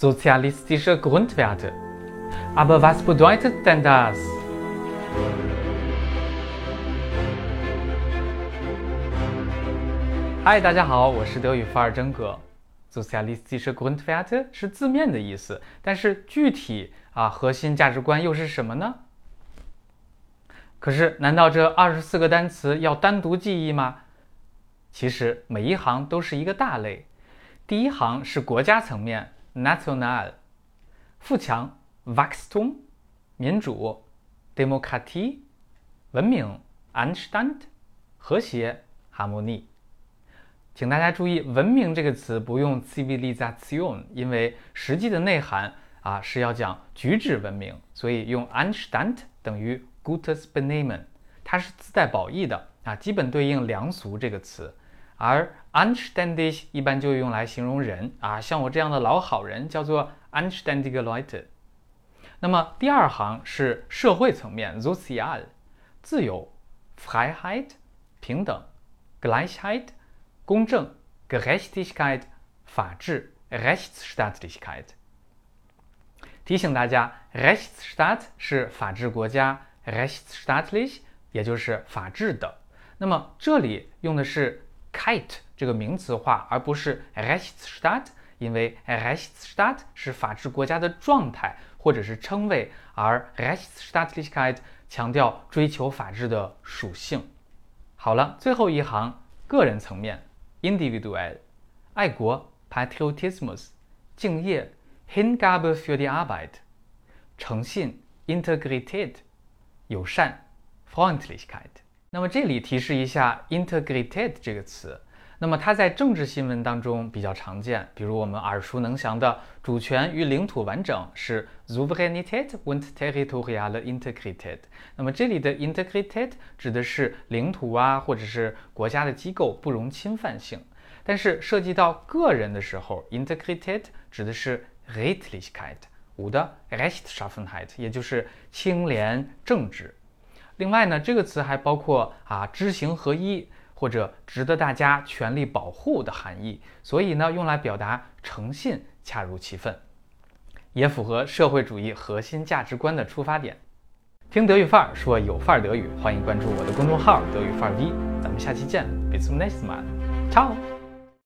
Sozialistische Grundwerte. Aber was bedeutet denn das? 嗨，大家好，我是德语范儿真哥。Sozialistische Grundwerte 是字面的意思，但是具体啊，核心价值观又是什么呢？可是，难道这二十四个单词要单独记忆吗？其实每一行都是一个大类。第一行是国家层面。national，富强，Wachstum，民主，Demokratie，文明，Anstand，和谐，Harmonie。请大家注意，文明这个词不用 Civilization，因为实际的内涵啊是要讲举止文明，所以用 Anstand 等于 Gutes Benehmen，它是自带褒义的啊，基本对应良俗这个词。而 anständig 一般就用来形容人啊，像我这样的老好人叫做 anständige Leute。那么第二行是社会层面，sozial，自由，Freiheit，平等，Gleichheit，公正，Gerechtigkeit，法治，Rechtsstaatlichkeit。提醒大家，Rechtsstaat 是法治国家，Rechtsstaatlich 也就是法治的。那么这里用的是。kite 这个名词化，而不是 Rechtsstaat，因为 Rechtsstaat 是法治国家的状态或者是称谓，而 Rechtsstaatlichkeit 强调追求法治的属性。好了，最后一行个人层面，Individual，爱国，Patriotismus，敬业，Hingabe für die Arbeit，诚信，Integrität，友善，Freundlichkeit。那么这里提示一下，Integrität 这个词，那么它在政治新闻当中比较常见，比如我们耳熟能详的主权与领土完整是 Souveränität und territoriale Integrität。那么这里的 Integrität 指的是领土啊，或者是国家的机构不容侵犯性。但是涉及到个人的时候，Integrität 指的是 Redlichkeit，五的 Rechtschaffenheit，也就是清廉正直。另外呢，这个词还包括啊知行合一或者值得大家全力保护的含义，所以呢，用来表达诚信恰如其分，也符合社会主义核心价值观的出发点。听德语范儿说有范儿德语，欢迎关注我的公众号德语范儿 V，咱们下期见，bis zum nächsten Mal，ciao。